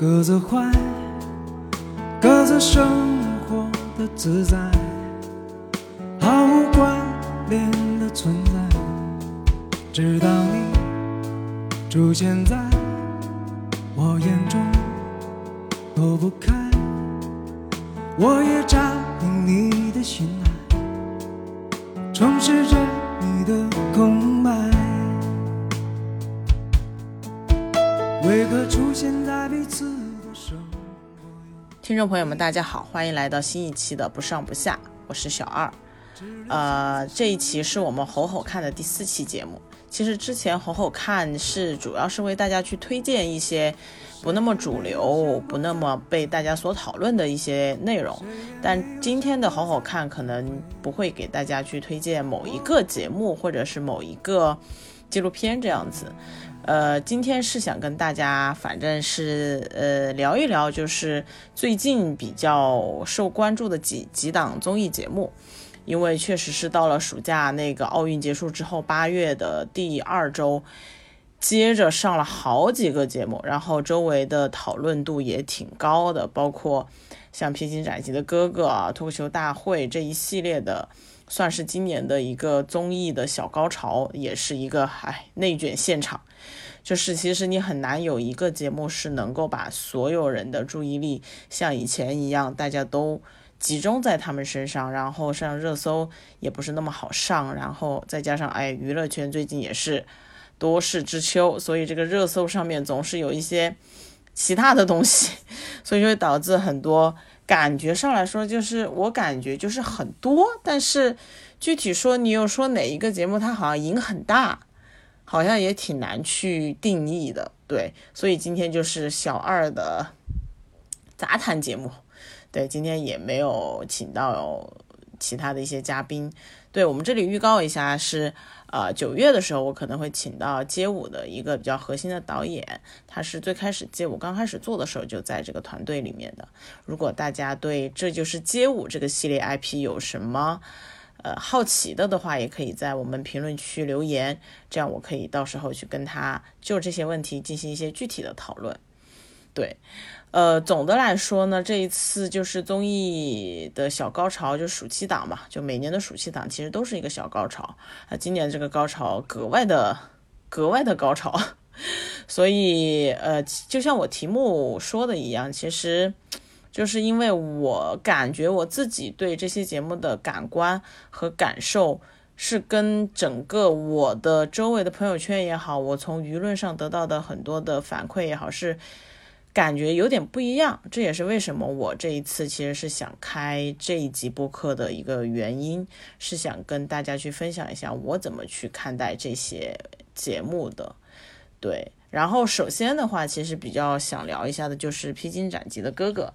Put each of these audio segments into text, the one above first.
各自坏，各自生活的自在，毫无关联的存在。直到你出现在众朋友们，大家好，欢迎来到新一期的不上不下，我是小二。呃，这一期是我们吼吼看的第四期节目。其实之前吼吼看是主要是为大家去推荐一些不那么主流、不那么被大家所讨论的一些内容，但今天的吼吼看可能不会给大家去推荐某一个节目或者是某一个纪录片这样子。呃，今天是想跟大家，反正是呃聊一聊，就是最近比较受关注的几几档综艺节目。因为确实是到了暑假那个奥运结束之后，八月的第二周，接着上了好几个节目，然后周围的讨论度也挺高的，包括像《披荆斩棘的哥哥》啊、脱口秀大会这一系列的，算是今年的一个综艺的小高潮，也是一个唉内卷现场。就是其实你很难有一个节目是能够把所有人的注意力像以前一样，大家都。集中在他们身上，然后上热搜也不是那么好上，然后再加上哎，娱乐圈最近也是多事之秋，所以这个热搜上面总是有一些其他的东西，所以就会导致很多感觉上来说，就是我感觉就是很多，但是具体说你又说哪一个节目它好像赢很大，好像也挺难去定义的，对，所以今天就是小二的杂谈节目。对，今天也没有请到其他的一些嘉宾。对我们这里预告一下，是呃九月的时候，我可能会请到街舞的一个比较核心的导演，他是最开始街舞刚开始做的时候就在这个团队里面的。如果大家对这就是街舞这个系列 IP 有什么呃好奇的的话，也可以在我们评论区留言，这样我可以到时候去跟他就这些问题进行一些具体的讨论。对。呃，总的来说呢，这一次就是综艺的小高潮，就暑期档嘛，就每年的暑期档其实都是一个小高潮啊。今年这个高潮格外的格外的高潮，所以呃，就像我题目说的一样，其实就是因为我感觉我自己对这些节目的感官和感受，是跟整个我的周围的朋友圈也好，我从舆论上得到的很多的反馈也好，是。感觉有点不一样，这也是为什么我这一次其实是想开这一集播客的一个原因，是想跟大家去分享一下我怎么去看待这些节目的。对，然后首先的话，其实比较想聊一下的就是《披荆斩棘的哥哥》，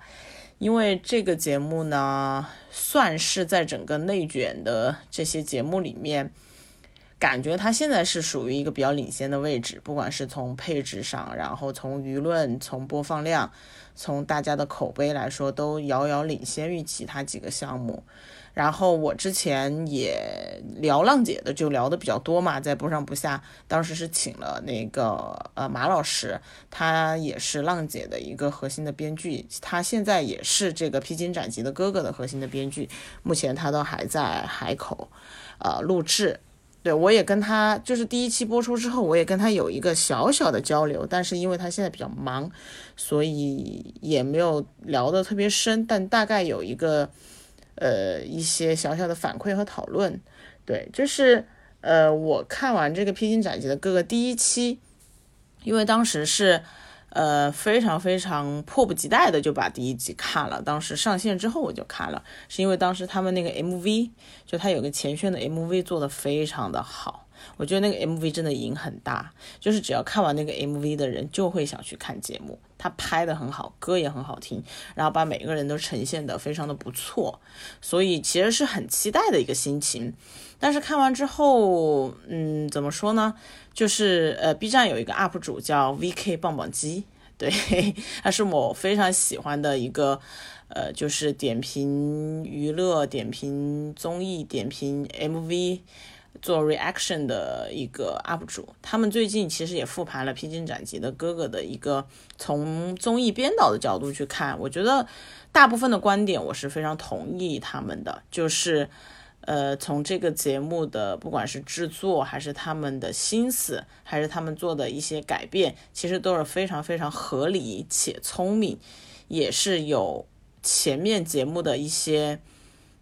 因为这个节目呢，算是在整个内卷的这些节目里面。感觉它现在是属于一个比较领先的位置，不管是从配置上，然后从舆论、从播放量、从大家的口碑来说，都遥遥领先于其他几个项目。然后我之前也聊浪姐的，就聊的比较多嘛，在不上不下。当时是请了那个呃马老师，他也是浪姐的一个核心的编剧，他现在也是这个披荆斩棘的哥哥的核心的编剧，目前他都还在海口，呃录制。对，我也跟他就是第一期播出之后，我也跟他有一个小小的交流，但是因为他现在比较忙，所以也没有聊得特别深，但大概有一个呃一些小小的反馈和讨论。对，就是呃我看完这个《披荆斩棘的哥哥》第一期，因为当时是。呃，非常非常迫不及待的就把第一集看了。当时上线之后我就看了，是因为当时他们那个 MV，就他有个前宣的 MV 做的非常的好，我觉得那个 MV 真的瘾很大，就是只要看完那个 MV 的人就会想去看节目。他拍的很好，歌也很好听，然后把每个人都呈现的非常的不错，所以其实是很期待的一个心情。但是看完之后，嗯，怎么说呢？就是呃，B 站有一个 UP 主叫 VK 棒棒鸡，对，他是我非常喜欢的一个，呃，就是点评娱乐、点评综艺、点评 MV，做 reaction 的一个 UP 主，他们最近其实也复盘了《披荆斩棘的哥哥》的一个从综艺编导的角度去看，我觉得大部分的观点我是非常同意他们的，就是呃从这个节目的不管是制作还是他们的心思，还是他们做的一些改变，其实都是非常非常合理且聪明，也是有前面节目的一些。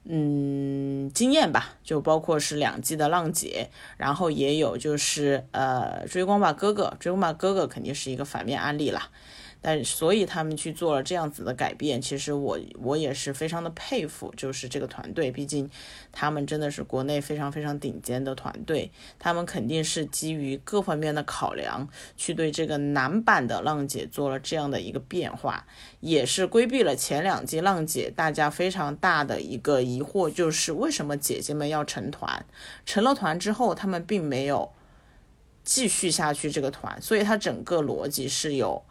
嗯，经验吧，就包括是两季的浪姐，然后也有就是呃追光吧哥哥，追光吧哥哥肯定是一个反面案例了。但所以他们去做了这样子的改变，其实我我也是非常的佩服，就是这个团队，毕竟他们真的是国内非常非常顶尖的团队，他们肯定是基于各方面的考量，去对这个男版的浪姐做了这样的一个变化，也是规避了前两季浪姐大家非常大的一个疑惑，就是为什么姐姐们要成团，成了团之后，他们并没有继续下去这个团，所以它整个逻辑是有。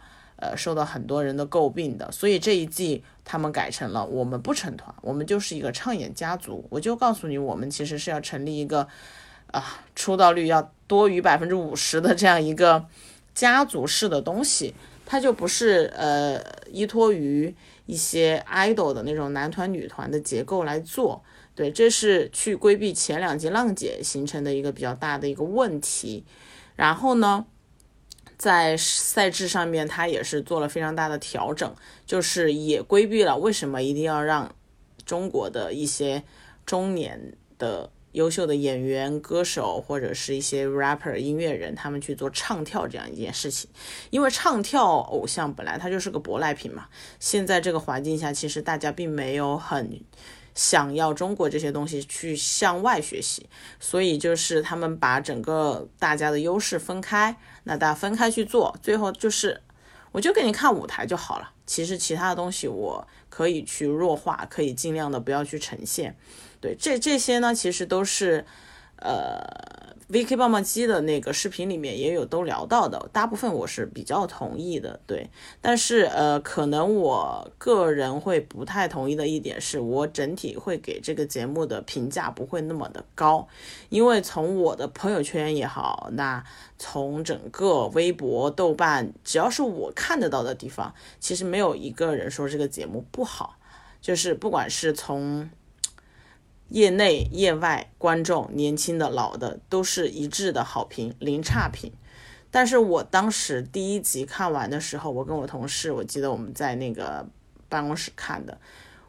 呃，受到很多人的诟病的，所以这一季他们改成了我们不成团，我们就是一个唱演家族。我就告诉你，我们其实是要成立一个啊，出道率要多于百分之五十的这样一个家族式的东西，它就不是呃依托于一些 idol 的那种男团女团的结构来做。对，这是去规避前两季浪姐形成的一个比较大的一个问题。然后呢？在赛制上面，他也是做了非常大的调整，就是也规避了为什么一定要让中国的一些中年的优秀的演员、歌手或者是一些 rapper 音乐人，他们去做唱跳这样一件事情。因为唱跳偶像本来它就是个舶来品嘛，现在这个环境下，其实大家并没有很。想要中国这些东西去向外学习，所以就是他们把整个大家的优势分开，那大家分开去做，最后就是我就给你看舞台就好了。其实其他的东西我可以去弱化，可以尽量的不要去呈现。对，这这些呢，其实都是呃。VK 棒棒机的那个视频里面也有都聊到的，大部分我是比较同意的，对。但是呃，可能我个人会不太同意的一点是，我整体会给这个节目的评价不会那么的高，因为从我的朋友圈也好，那从整个微博、豆瓣，只要是我看得到的地方，其实没有一个人说这个节目不好，就是不管是从。业内、业外观众，年轻的、老的，都是一致的好评，零差评。但是我当时第一集看完的时候，我跟我同事，我记得我们在那个办公室看的，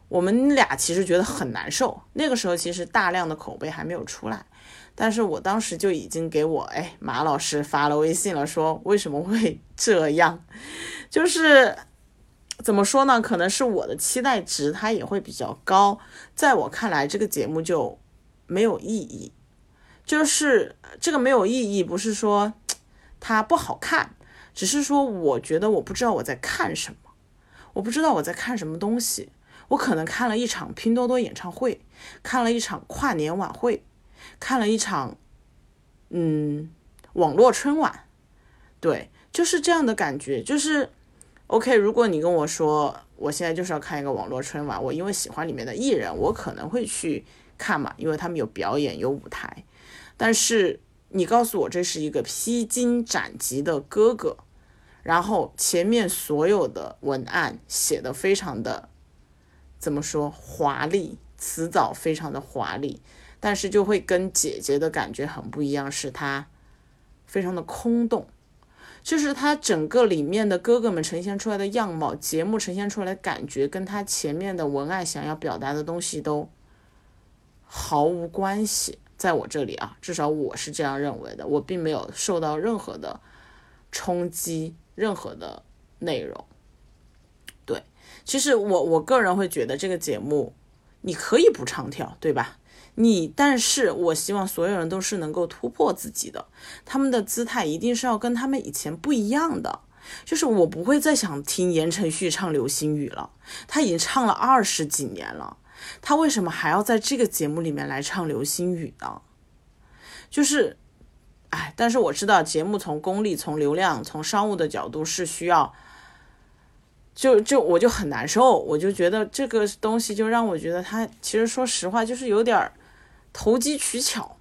我们俩其实觉得很难受。那个时候其实大量的口碑还没有出来，但是我当时就已经给我哎马老师发了微信了，说为什么会这样，就是。怎么说呢？可能是我的期待值它也会比较高，在我看来，这个节目就没有意义。就是这个没有意义，不是说 它不好看，只是说我觉得我不知道我在看什么，我不知道我在看什么东西。我可能看了一场拼多多演唱会，看了一场跨年晚会，看了一场嗯网络春晚，对，就是这样的感觉，就是。OK，如果你跟我说我现在就是要看一个网络春晚，我因为喜欢里面的艺人，我可能会去看嘛，因为他们有表演有舞台。但是你告诉我这是一个披荆斩棘的哥哥，然后前面所有的文案写的非常的怎么说华丽，词藻非常的华丽，但是就会跟姐姐的感觉很不一样，是它非常的空洞。就是他整个里面的哥哥们呈现出来的样貌，节目呈现出来的感觉，跟他前面的文案想要表达的东西都毫无关系。在我这里啊，至少我是这样认为的，我并没有受到任何的冲击，任何的内容。对，其实我我个人会觉得这个节目你可以不唱跳，对吧？你，但是我希望所有人都是能够突破自己的，他们的姿态一定是要跟他们以前不一样的。就是我不会再想听言承旭唱流星雨了，他已经唱了二十几年了，他为什么还要在这个节目里面来唱流星雨呢？就是，哎，但是我知道节目从功利、从流量、从商务的角度是需要，就就我就很难受，我就觉得这个东西就让我觉得他其实说实话就是有点儿。投机取巧，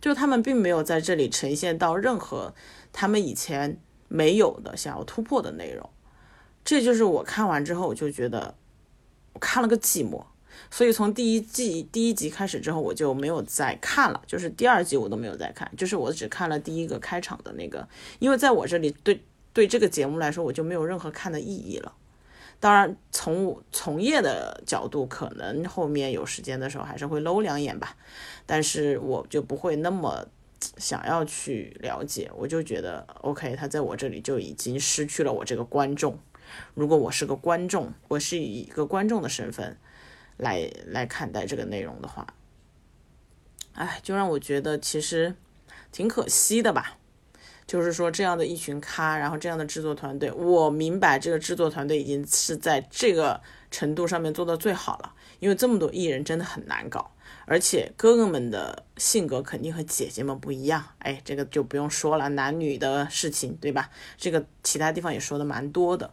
就他们并没有在这里呈现到任何他们以前没有的想要突破的内容。这就是我看完之后，我就觉得我看了个寂寞。所以从第一季第一集开始之后，我就没有再看了，就是第二集我都没有再看，就是我只看了第一个开场的那个，因为在我这里对对这个节目来说，我就没有任何看的意义了。当然，从从业的角度，可能后面有时间的时候还是会搂两眼吧，但是我就不会那么想要去了解，我就觉得 OK，他在我这里就已经失去了我这个观众。如果我是个观众，我是以一个观众的身份来来看待这个内容的话，哎，就让我觉得其实挺可惜的吧。就是说，这样的一群咖，然后这样的制作团队，我明白这个制作团队已经是在这个程度上面做到最好了。因为这么多艺人真的很难搞，而且哥哥们的性格肯定和姐姐们不一样。哎，这个就不用说了，男女的事情，对吧？这个其他地方也说的蛮多的。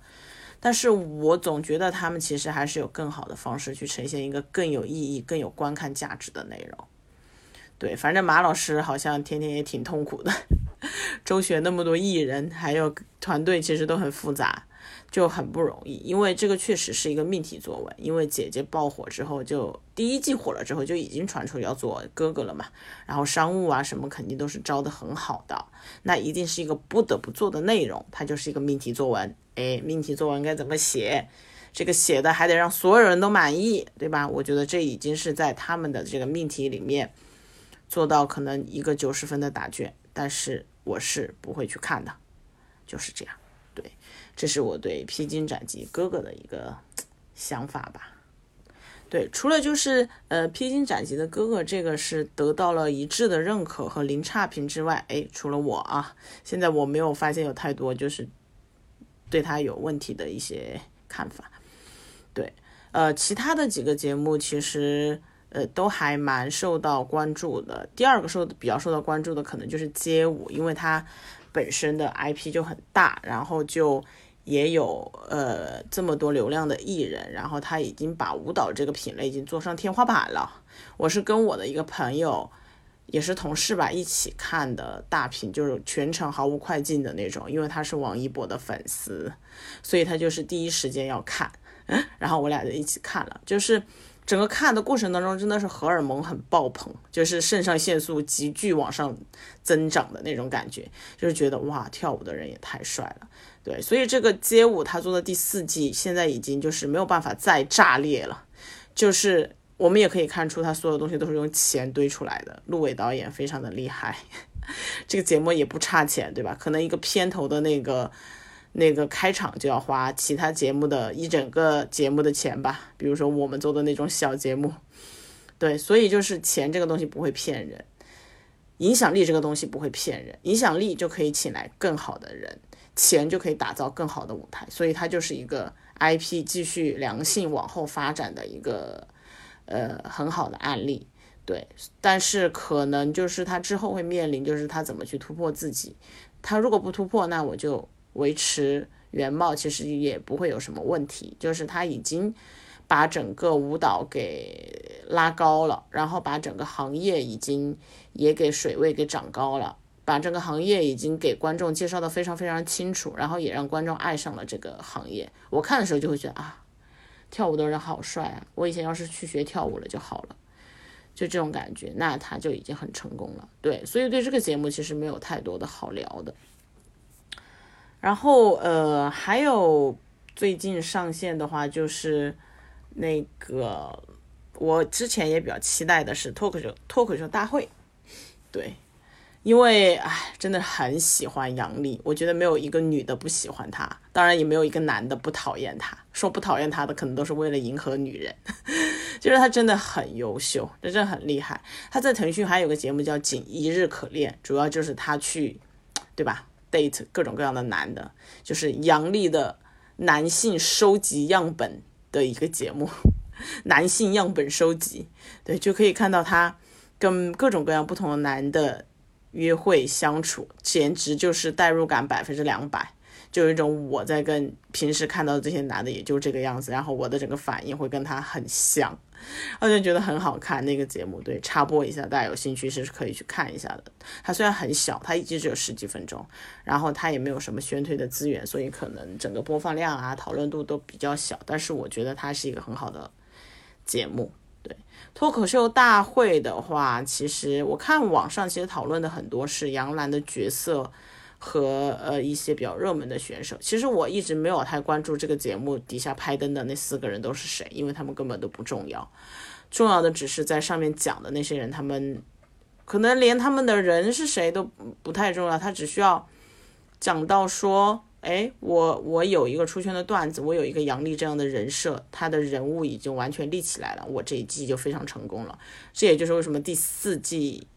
但是我总觉得他们其实还是有更好的方式去呈现一个更有意义、更有观看价值的内容。对，反正马老师好像天天也挺痛苦的。周旋那么多艺人，还有团队，其实都很复杂，就很不容易。因为这个确实是一个命题作文。因为姐姐爆火之后，就第一季火了之后，就已经传出要做哥哥了嘛。然后商务啊什么肯定都是招的很好的，那一定是一个不得不做的内容。它就是一个命题作文。哎，命题作文该怎么写？这个写的还得让所有人都满意，对吧？我觉得这已经是在他们的这个命题里面做到可能一个九十分的答卷。但是我是不会去看的，就是这样。对，这是我对《披荆斩棘哥哥》的一个想法吧。对，除了就是呃《披荆斩棘的哥哥》这个是得到了一致的认可和零差评之外，哎，除了我啊，现在我没有发现有太多就是对他有问题的一些看法。对，呃，其他的几个节目其实。呃，都还蛮受到关注的。第二个受比较受到关注的，可能就是街舞，因为它本身的 IP 就很大，然后就也有呃这么多流量的艺人，然后他已经把舞蹈这个品类已经做上天花板了。我是跟我的一个朋友，也是同事吧，一起看的大屏，就是全程毫无快进的那种，因为他是王一博的粉丝，所以他就是第一时间要看，然后我俩就一起看了，就是。整个看的过程当中，真的是荷尔蒙很爆棚，就是肾上腺素急剧往上增长的那种感觉，就是觉得哇，跳舞的人也太帅了，对，所以这个街舞他做的第四季，现在已经就是没有办法再炸裂了，就是我们也可以看出他所有东西都是用钱堆出来的，陆伟导演非常的厉害，这个节目也不差钱，对吧？可能一个片头的那个。那个开场就要花其他节目的一整个节目的钱吧，比如说我们做的那种小节目，对，所以就是钱这个东西不会骗人，影响力这个东西不会骗人，影响力就可以请来更好的人，钱就可以打造更好的舞台，所以它就是一个 IP 继续良性往后发展的一个呃很好的案例，对，但是可能就是他之后会面临就是他怎么去突破自己，他如果不突破，那我就。维持原貌其实也不会有什么问题，就是他已经把整个舞蹈给拉高了，然后把整个行业已经也给水位给涨高了，把整个行业已经给观众介绍的非常非常清楚，然后也让观众爱上了这个行业。我看的时候就会觉得啊，跳舞的人好帅啊！我以前要是去学跳舞了就好了，就这种感觉，那他就已经很成功了。对，所以对这个节目其实没有太多的好聊的。然后呃，还有最近上线的话，就是那个我之前也比较期待的是脱口秀脱口秀大会，对，因为唉，真的很喜欢杨笠，我觉得没有一个女的不喜欢她，当然也没有一个男的不讨厌她，说不讨厌她的可能都是为了迎合女人，就是她真的很优秀，真的很厉害。她在腾讯还有个节目叫《仅一日可恋》，主要就是她去，对吧 at 各种各样的男的，就是杨笠的男性收集样本的一个节目，男性样本收集，对，就可以看到他跟各种各样不同的男的约会相处，简直就是代入感百分之两百，就有一种我在跟平时看到这些男的也就这个样子，然后我的整个反应会跟他很像，我就觉得很好看那个节目。对，插播一下，大家有兴趣是可以去看一下的。它虽然很小，它一集只有十几分钟，然后它也没有什么宣推的资源，所以可能整个播放量啊、讨论度都比较小。但是我觉得它是一个很好的节目。对，脱口秀大会的话，其实我看网上其实讨论的很多是杨澜的角色。和呃一些比较热门的选手，其实我一直没有太关注这个节目底下拍灯的那四个人都是谁，因为他们根本都不重要，重要的只是在上面讲的那些人，他们可能连他们的人是谁都不太重要，他只需要讲到说，哎，我我有一个出圈的段子，我有一个杨笠这样的人设，他的人物已经完全立起来了，我这一季就非常成功了，这也就是为什么第四季。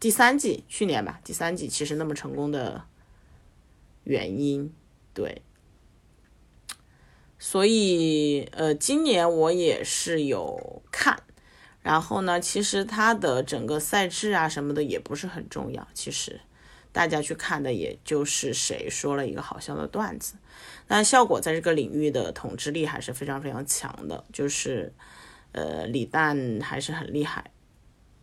第三季去年吧，第三季其实那么成功的原因，对，所以呃，今年我也是有看，然后呢，其实它的整个赛制啊什么的也不是很重要，其实大家去看的也就是谁说了一个好笑的段子，但效果在这个领域的统治力还是非常非常强的，就是呃，李诞还是很厉害。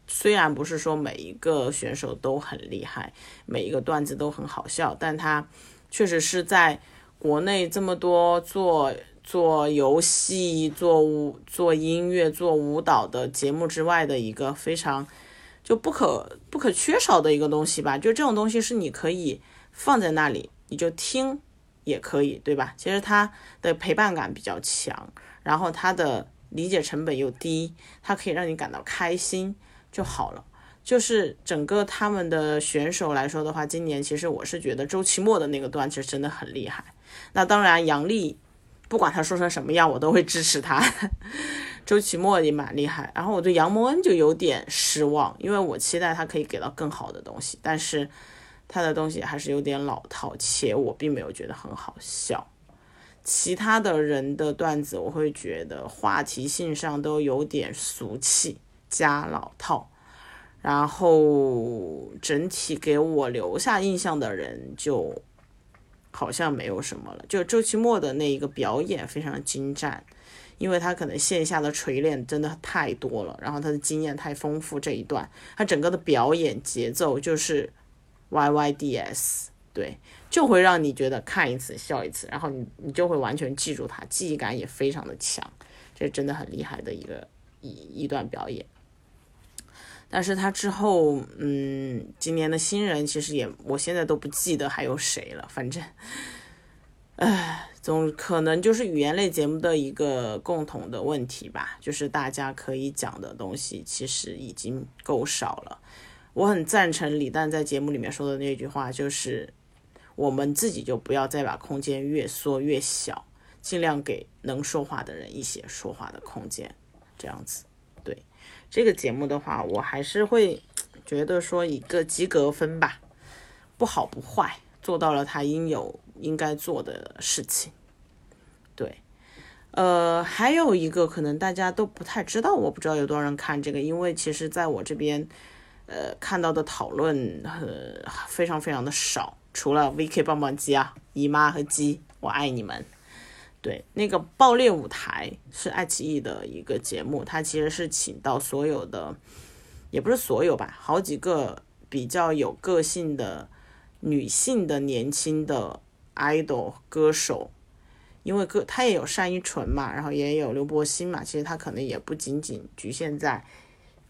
虽然不是说每一个选手都很厉害，每一个段子都很好笑，但他确实是在国内这么多做做游戏、做舞、做音乐、做舞蹈的节目之外的一个非常就不可不可缺少的一个东西吧。就这种东西是你可以放在那里，你就听也可以，对吧？其实它的陪伴感比较强，然后它的理解成本又低，它可以让你感到开心。就好了，就是整个他们的选手来说的话，今年其实我是觉得周奇墨的那个段其实真的很厉害。那当然，杨笠不管他说成什么样，我都会支持他。周奇墨也蛮厉害，然后我对杨蒙恩就有点失望，因为我期待他可以给到更好的东西，但是他的东西还是有点老套，且我并没有觉得很好笑。其他的人的段子，我会觉得话题性上都有点俗气。加老套，然后整体给我留下印象的人就好像没有什么了。就周奇墨的那一个表演非常精湛，因为他可能线下的锤炼真的太多了，然后他的经验太丰富。这一段他整个的表演节奏就是 Y Y D S，对，就会让你觉得看一次笑一次，然后你你就会完全记住他，记忆感也非常的强，这真的很厉害的一个一一段表演。但是他之后，嗯，今年的新人其实也，我现在都不记得还有谁了。反正，唉，总可能就是语言类节目的一个共同的问题吧，就是大家可以讲的东西其实已经够少了。我很赞成李诞在节目里面说的那句话，就是我们自己就不要再把空间越缩越小，尽量给能说话的人一些说话的空间，这样子。这个节目的话，我还是会觉得说一个及格分吧，不好不坏，做到了他应有应该做的事情。对，呃，还有一个可能大家都不太知道，我不知道有多少人看这个，因为其实在我这边，呃，看到的讨论呃非常非常的少，除了 VK 棒棒鸡啊，姨妈和鸡，我爱你们。对，那个爆裂舞台是爱奇艺的一个节目，它其实是请到所有的，也不是所有吧，好几个比较有个性的女性的年轻的 idol 歌手，因为歌他也有单依纯嘛，然后也有刘柏辛嘛，其实他可能也不仅仅局限在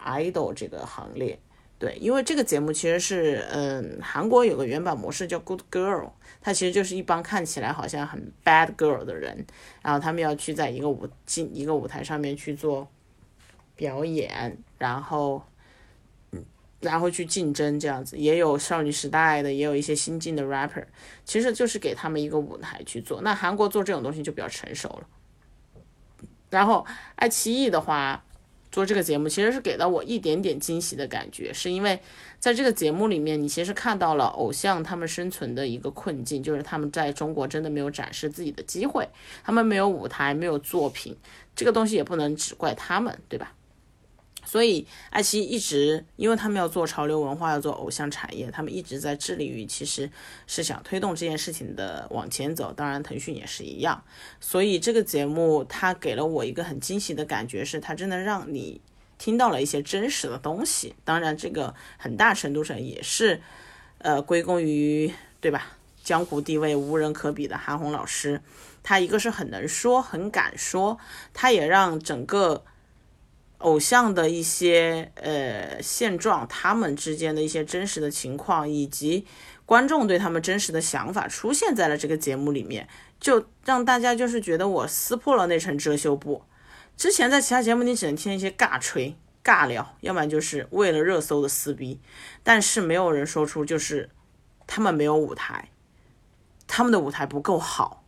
idol 这个行列。对，因为这个节目其实是，嗯，韩国有个原版模式叫 Good Girl，它其实就是一帮看起来好像很 bad girl 的人，然后他们要去在一个舞进一个舞台上面去做表演，然后，然后去竞争这样子，也有少女时代的，也有一些新晋的 rapper，其实就是给他们一个舞台去做。那韩国做这种东西就比较成熟了，然后爱奇艺的话。做这个节目其实是给到我一点点惊喜的感觉，是因为在这个节目里面，你其实看到了偶像他们生存的一个困境，就是他们在中国真的没有展示自己的机会，他们没有舞台，没有作品，这个东西也不能只怪他们，对吧？所以爱奇艺一直，因为他们要做潮流文化，要做偶像产业，他们一直在致力于，其实是想推动这件事情的往前走。当然，腾讯也是一样。所以这个节目它给了我一个很惊喜的感觉，是它真的让你听到了一些真实的东西。当然，这个很大程度上也是，呃，归功于对吧？江湖地位无人可比的韩红老师，他一个是很能说，很敢说，他也让整个。偶像的一些呃现状，他们之间的一些真实的情况，以及观众对他们真实的想法，出现在了这个节目里面，就让大家就是觉得我撕破了那层遮羞布。之前在其他节目你只能听一些尬吹、尬聊，要不然就是为了热搜的撕逼，但是没有人说出就是他们没有舞台，他们的舞台不够好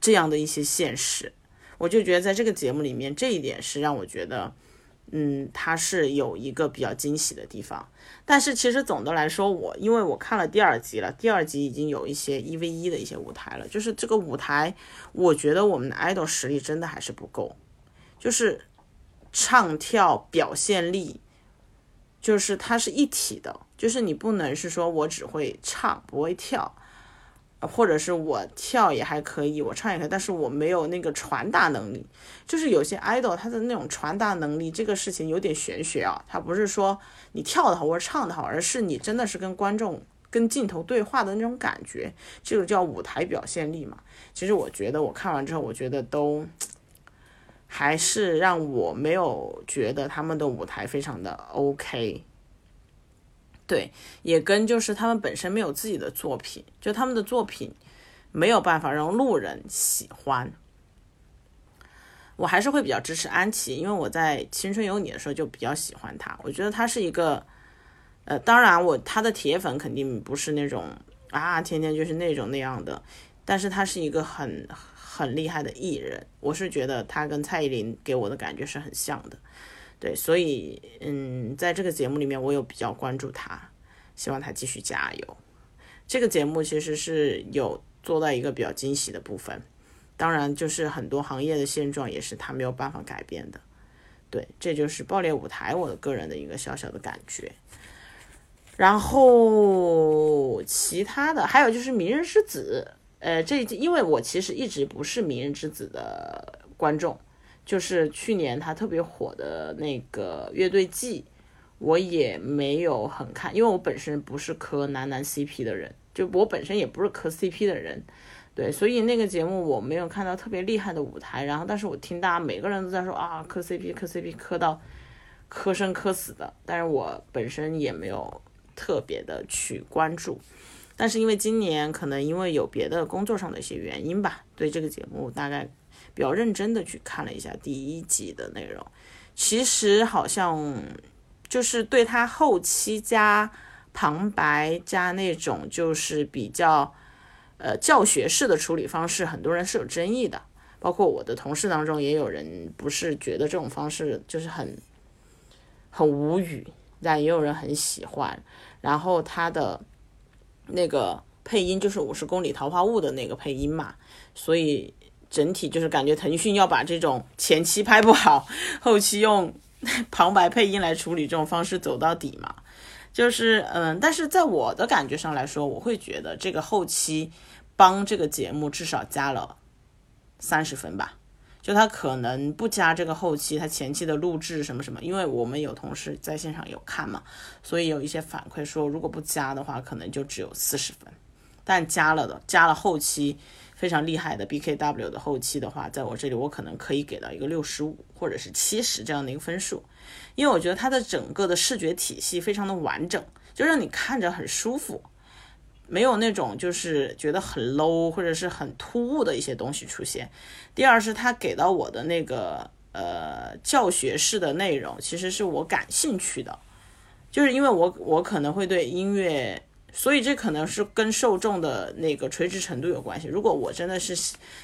这样的一些现实。我就觉得在这个节目里面，这一点是让我觉得，嗯，它是有一个比较惊喜的地方。但是其实总的来说，我因为我看了第二集了，第二集已经有一些一 v 一的一些舞台了。就是这个舞台，我觉得我们的 idol 实力真的还是不够，就是唱跳表现力，就是它是一体的，就是你不能是说我只会唱不会跳。或者是我跳也还可以，我唱也可以，但是我没有那个传达能力。就是有些 idol 他的那种传达能力，这个事情有点玄学啊。他不是说你跳的好或者唱的好，而是你真的是跟观众、跟镜头对话的那种感觉，这个叫舞台表现力嘛。其实我觉得我看完之后，我觉得都还是让我没有觉得他们的舞台非常的 OK。对，也跟就是他们本身没有自己的作品，就他们的作品没有办法让路人喜欢。我还是会比较支持安琪，因为我在《青春有你》的时候就比较喜欢他。我觉得他是一个，呃，当然我他的铁粉肯定不是那种啊，天天就是那种那样的，但是他是一个很很厉害的艺人。我是觉得他跟蔡依林给我的感觉是很像的。对，所以嗯，在这个节目里面，我有比较关注他，希望他继续加油。这个节目其实是有做到一个比较惊喜的部分，当然就是很多行业的现状也是他没有办法改变的。对，这就是爆裂舞台我的个人的一个小小的感觉。然后其他的还有就是《迷人之子》，呃，这因为我其实一直不是《迷人之子》的观众。就是去年他特别火的那个乐队季，我也没有很看，因为我本身不是磕男男 CP 的人，就我本身也不是磕 CP 的人，对，所以那个节目我没有看到特别厉害的舞台。然后，但是我听大家每个人都在说啊，磕 CP，磕 CP，磕到磕生磕死的，但是我本身也没有特别的去关注。但是因为今年可能因为有别的工作上的一些原因吧，对这个节目大概。比较认真的去看了一下第一集的内容，其实好像就是对他后期加旁白加那种就是比较呃教学式的处理方式，很多人是有争议的，包括我的同事当中也有人不是觉得这种方式就是很很无语，但也有人很喜欢。然后他的那个配音就是《五十公里桃花坞》的那个配音嘛，所以。整体就是感觉腾讯要把这种前期拍不好，后期用 旁白配音来处理这种方式走到底嘛。就是嗯，但是在我的感觉上来说，我会觉得这个后期帮这个节目至少加了三十分吧。就他可能不加这个后期，他前期的录制什么什么，因为我们有同事在现场有看嘛，所以有一些反馈说，如果不加的话，可能就只有四十分。但加了的，加了后期。非常厉害的 BKW 的后期的话，在我这里我可能可以给到一个六十五或者是七十这样的一个分数，因为我觉得它的整个的视觉体系非常的完整，就让你看着很舒服，没有那种就是觉得很 low 或者是很突兀的一些东西出现。第二是它给到我的那个呃教学式的内容，其实是我感兴趣的，就是因为我我可能会对音乐。所以这可能是跟受众的那个垂直程度有关系。如果我真的是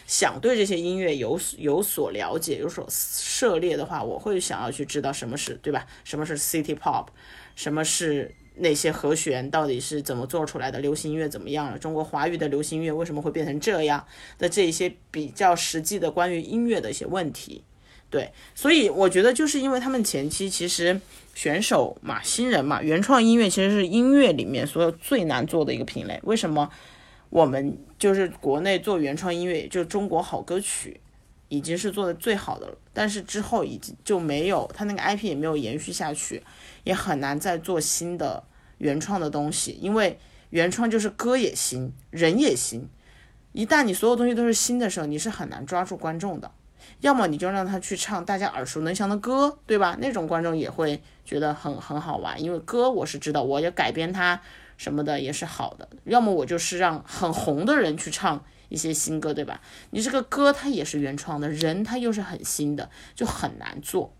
想对这些音乐有有所了解、有所涉猎的话，我会想要去知道什么是对吧？什么是 City Pop，什么是那些和弦到底是怎么做出来的？流行音乐怎么样了？中国华语的流行音乐为什么会变成这样的？这一些比较实际的关于音乐的一些问题，对，所以我觉得就是因为他们前期其实选手嘛，新人嘛，原创音乐其实是音乐里面所有最难做的一个品类。为什么我们就是国内做原创音乐，就中国好歌曲已经是做的最好的了，但是之后已经就没有，他那个 IP 也没有延续下去，也很难再做新的原创的东西，因为原创就是歌也新，人也新。一旦你所有东西都是新的时候，你是很难抓住观众的。要么你就让他去唱大家耳熟能详的歌，对吧？那种观众也会觉得很很好玩，因为歌我是知道，我要改编它什么的也是好的。要么我就是让很红的人去唱一些新歌，对吧？你这个歌它也是原创的，人他又是很新的，就很难做。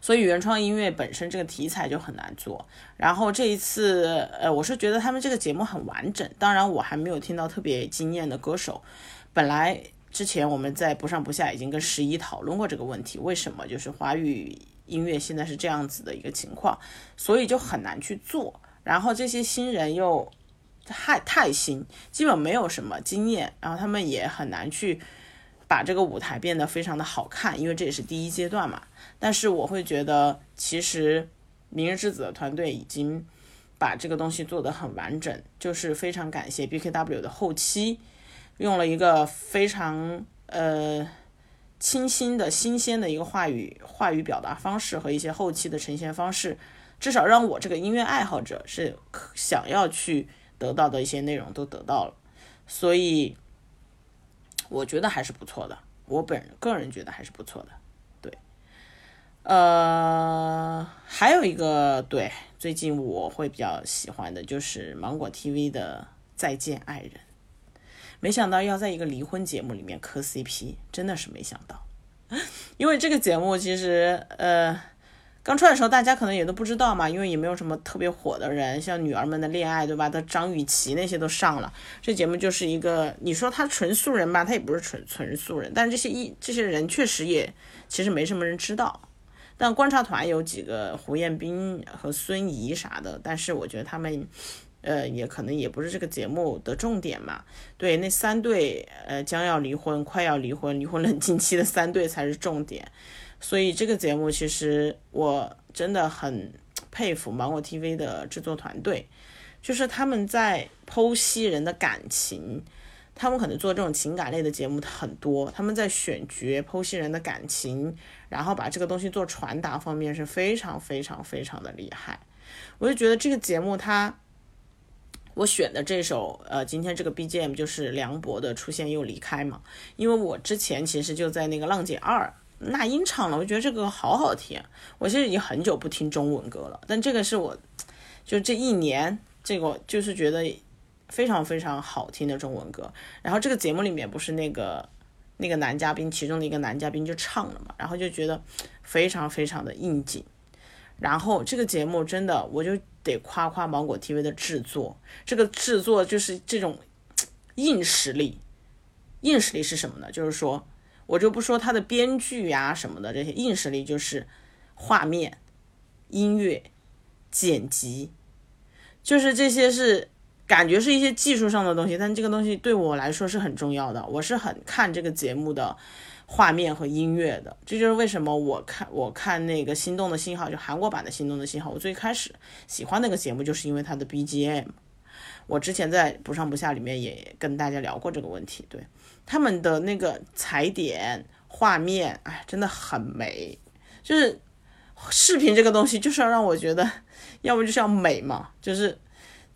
所以原创音乐本身这个题材就很难做。然后这一次，呃，我是觉得他们这个节目很完整。当然，我还没有听到特别惊艳的歌手。本来之前我们在不上不下已经跟十一讨论过这个问题，为什么就是华语音乐现在是这样子的一个情况，所以就很难去做。然后这些新人又太太新，基本没有什么经验，然后他们也很难去把这个舞台变得非常的好看，因为这也是第一阶段嘛。但是我会觉得，其实《明日之子》的团队已经把这个东西做得很完整，就是非常感谢 BKW 的后期，用了一个非常呃清新的新鲜的一个话语话语表达方式和一些后期的呈现方式，至少让我这个音乐爱好者是想要去得到的一些内容都得到了，所以我觉得还是不错的，我本人个人觉得还是不错的。呃，还有一个对，最近我会比较喜欢的就是芒果 TV 的《再见爱人》，没想到要在一个离婚节目里面磕 CP，真的是没想到。因为这个节目其实呃刚出来的时候，大家可能也都不知道嘛，因为也没有什么特别火的人，像《女儿们的恋爱》对吧？的张雨绮那些都上了，这节目就是一个你说他纯素人吧，他也不是纯纯素人，但是这些一这些人确实也其实没什么人知道。但观察团有几个胡彦斌和孙怡啥的，但是我觉得他们，呃，也可能也不是这个节目的重点嘛。对，那三对，呃，将要离婚、快要离婚、离婚冷静期的三对才是重点。所以这个节目其实我真的很佩服芒果 TV 的制作团队，就是他们在剖析人的感情。他们可能做这种情感类的节目很多，他们在选角、剖析人的感情，然后把这个东西做传达方面是非常非常非常的厉害。我就觉得这个节目它，我选的这首呃，今天这个 BGM 就是梁博的《出现又离开》嘛，因为我之前其实就在那个《浪姐二》那英唱了，我觉得这个好好听。我其实已经很久不听中文歌了，但这个是我就这一年这个就是觉得。非常非常好听的中文歌，然后这个节目里面不是那个那个男嘉宾，其中的一个男嘉宾就唱了嘛，然后就觉得非常非常的应景。然后这个节目真的，我就得夸夸芒果 TV 的制作，这个制作就是这种硬实力。硬实力是什么呢？就是说我就不说它的编剧呀什么的这些硬实力，就是画面、音乐、剪辑，就是这些是。感觉是一些技术上的东西，但这个东西对我来说是很重要的。我是很看这个节目的画面和音乐的，这就是为什么我看我看那个《心动的信号》就韩国版的《心动的信号》，我最开始喜欢那个节目，就是因为它的 BGM。我之前在不上不下里面也跟大家聊过这个问题，对他们的那个踩点画面，哎，真的很美。就是视频这个东西，就是要让我觉得，要不就是要美嘛，就是。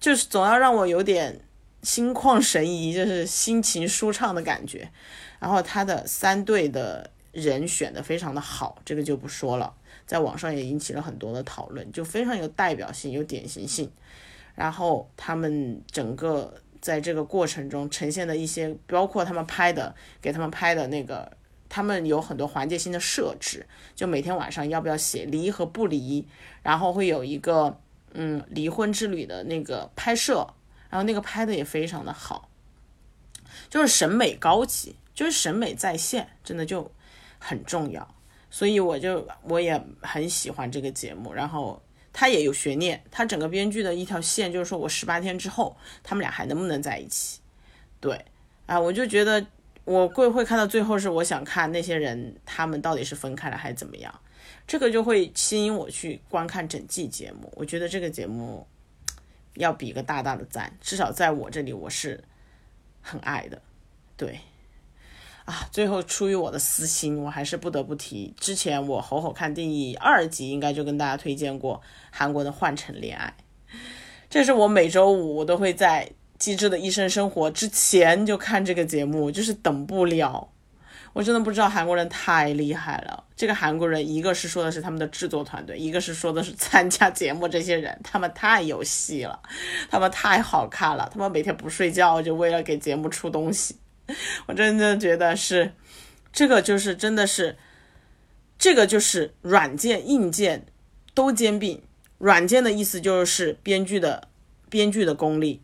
就是总要让我有点心旷神怡，就是心情舒畅的感觉。然后他的三队的人选的非常的好，这个就不说了，在网上也引起了很多的讨论，就非常有代表性、有典型性。然后他们整个在这个过程中呈现的一些，包括他们拍的，给他们拍的那个，他们有很多环节性的设置，就每天晚上要不要写离和不离，然后会有一个。嗯，离婚之旅的那个拍摄，然后那个拍的也非常的好，就是审美高级，就是审美在线，真的就很重要。所以我就我也很喜欢这个节目，然后它也有悬念，它整个编剧的一条线就是说我十八天之后他们俩还能不能在一起？对，啊，我就觉得我会会看到最后是我想看那些人他们到底是分开了还是怎么样，这个就会吸引我去观看整季节目。我觉得这个节目要比一个大大的赞，至少在我这里我是很爱的。对，啊，最后出于我的私心，我还是不得不提，之前我吼吼看第二集应该就跟大家推荐过韩国的《换乘恋爱》，这是我每周五我都会在。机智的医生生活之前就看这个节目，就是等不了。我真的不知道韩国人太厉害了。这个韩国人，一个是说的是他们的制作团队，一个是说的是参加节目这些人，他们太有戏了，他们太好看了，他们每天不睡觉就为了给节目出东西。我真的觉得是，这个就是真的是，这个就是软件硬件都兼并。软件的意思就是编剧的编剧的功力。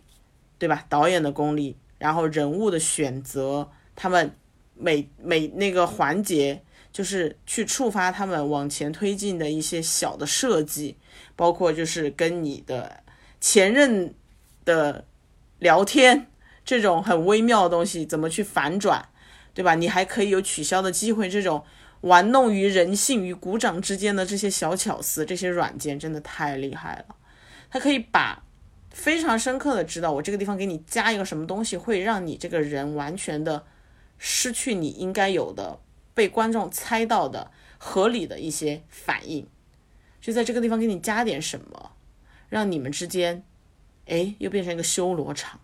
对吧？导演的功力，然后人物的选择，他们每每那个环节，就是去触发他们往前推进的一些小的设计，包括就是跟你的前任的聊天这种很微妙的东西，怎么去反转，对吧？你还可以有取消的机会，这种玩弄于人性与鼓掌之间的这些小巧思，这些软件真的太厉害了，它可以把。非常深刻的知道，我这个地方给你加一个什么东西，会让你这个人完全的失去你应该有的被观众猜到的合理的一些反应，就在这个地方给你加点什么，让你们之间，哎，又变成一个修罗场，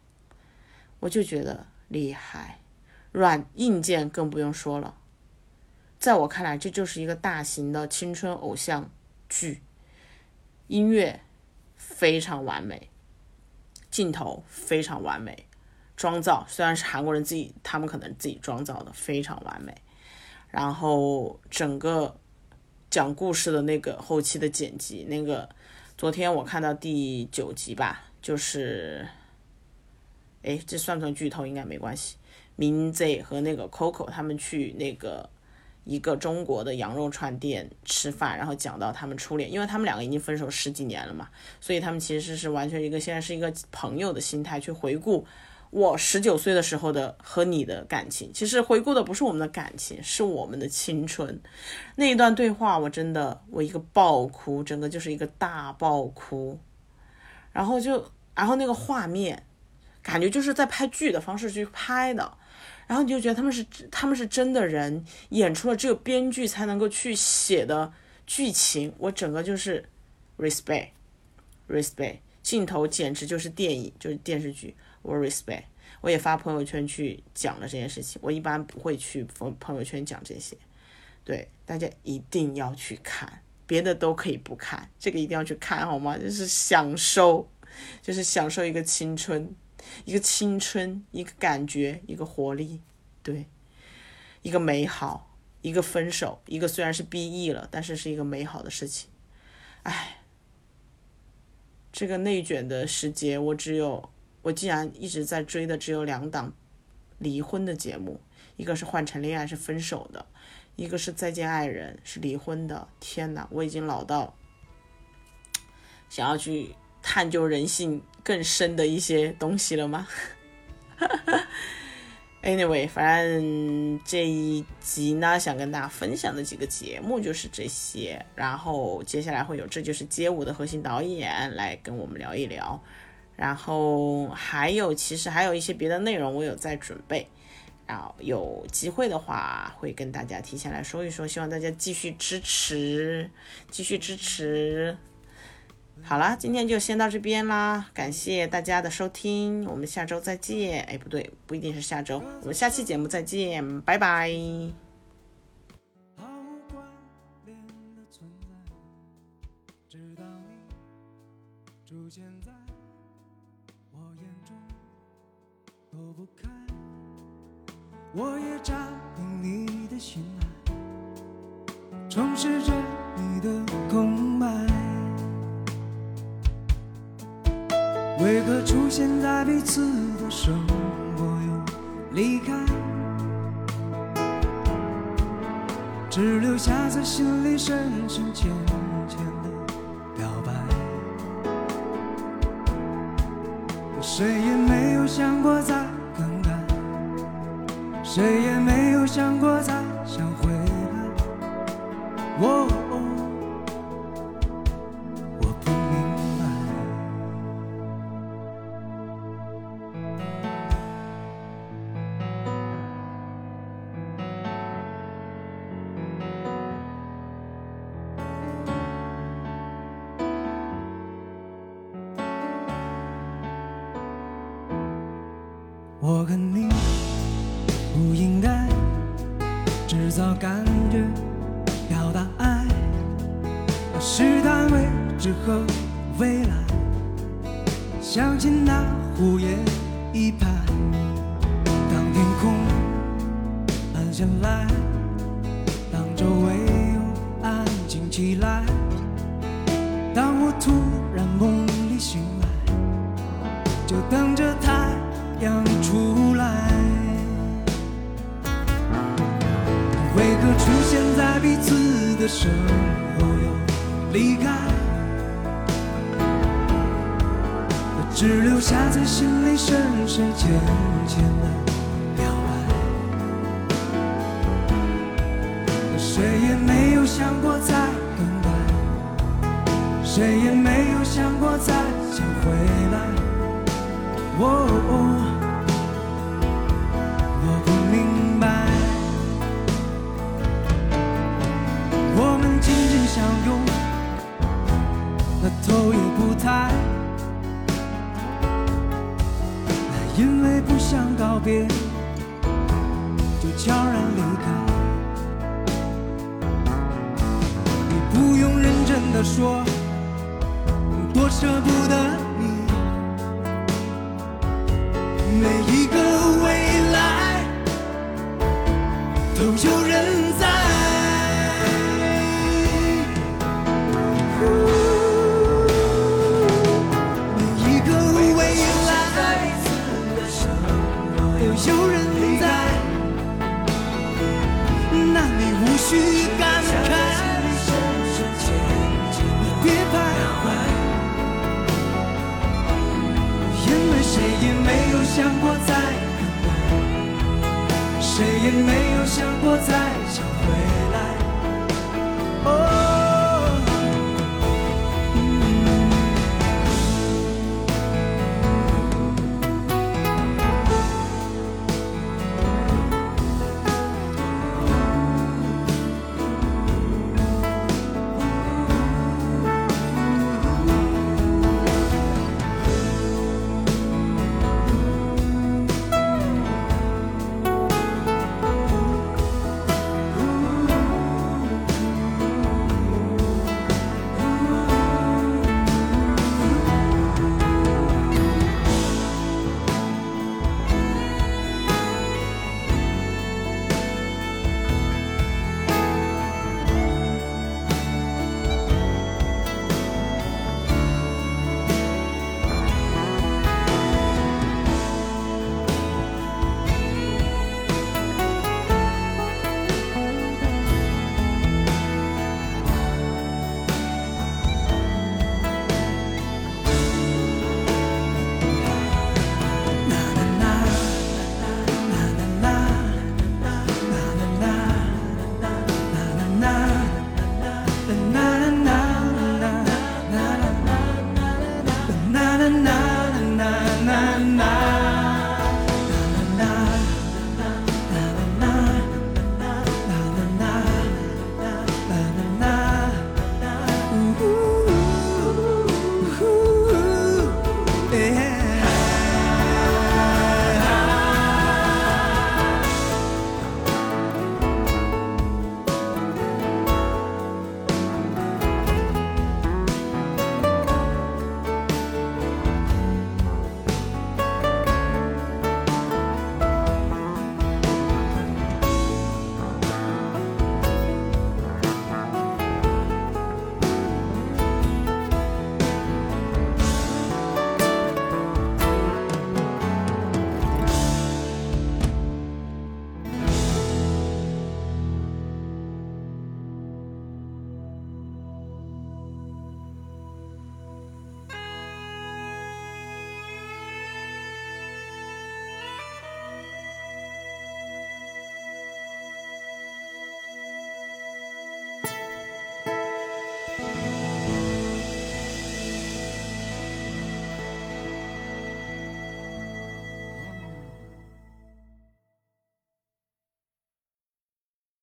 我就觉得厉害。软硬件更不用说了，在我看来，这就是一个大型的青春偶像剧，音乐非常完美。镜头非常完美，妆造虽然是韩国人自己，他们可能自己妆造的非常完美，然后整个讲故事的那个后期的剪辑，那个昨天我看到第九集吧，就是，哎，这算不算剧透？应该没关系。明 Z 和那个 Coco 他们去那个。一个中国的羊肉串店吃饭，然后讲到他们初恋，因为他们两个已经分手十几年了嘛，所以他们其实是完全一个现在是一个朋友的心态去回顾我十九岁的时候的和你的感情。其实回顾的不是我们的感情，是我们的青春。那一段对话，我真的我一个爆哭，整个就是一个大爆哭。然后就，然后那个画面，感觉就是在拍剧的方式去拍的。然后你就觉得他们是他们是真的人演出了只有编剧才能够去写的剧情，我整个就是 respect respect 镜头简直就是电影就是电视剧，我 respect 我也发朋友圈去讲了这件事情，我一般不会去朋朋友圈讲这些，对大家一定要去看，别的都可以不看，这个一定要去看好吗？就是享受，就是享受一个青春。一个青春，一个感觉，一个活力，对，一个美好，一个分手，一个虽然是 BE 了，但是是一个美好的事情。哎，这个内卷的时节，我只有我既然一直在追的只有两档离婚的节目，一个是换成恋爱是分手的，一个是再见爱人是离婚的。天哪，我已经老到想要去。探究人性更深的一些东西了吗？Anyway，反正这一集呢，想跟大家分享的几个节目就是这些。然后接下来会有《这就是街舞》的核心导演来跟我们聊一聊。然后还有，其实还有一些别的内容我有在准备。然后有机会的话，会跟大家提前来说一说。希望大家继续支持，继续支持。好啦，今天就先到这边啦，感谢大家的收听，我们下周再见。哎，不对，不一定是下周，我们下期节目再见，拜拜。我也占领你的心充斥着你的空白。为何出现在彼此的生活又离开只留下在心里深深浅浅的表白谁也没有想过再更改谁也没有想过再想回来我我和你不应该制造感觉，表达爱，试探未知和未来，相信那胡言。就悄然离开。你不用认真的说多舍不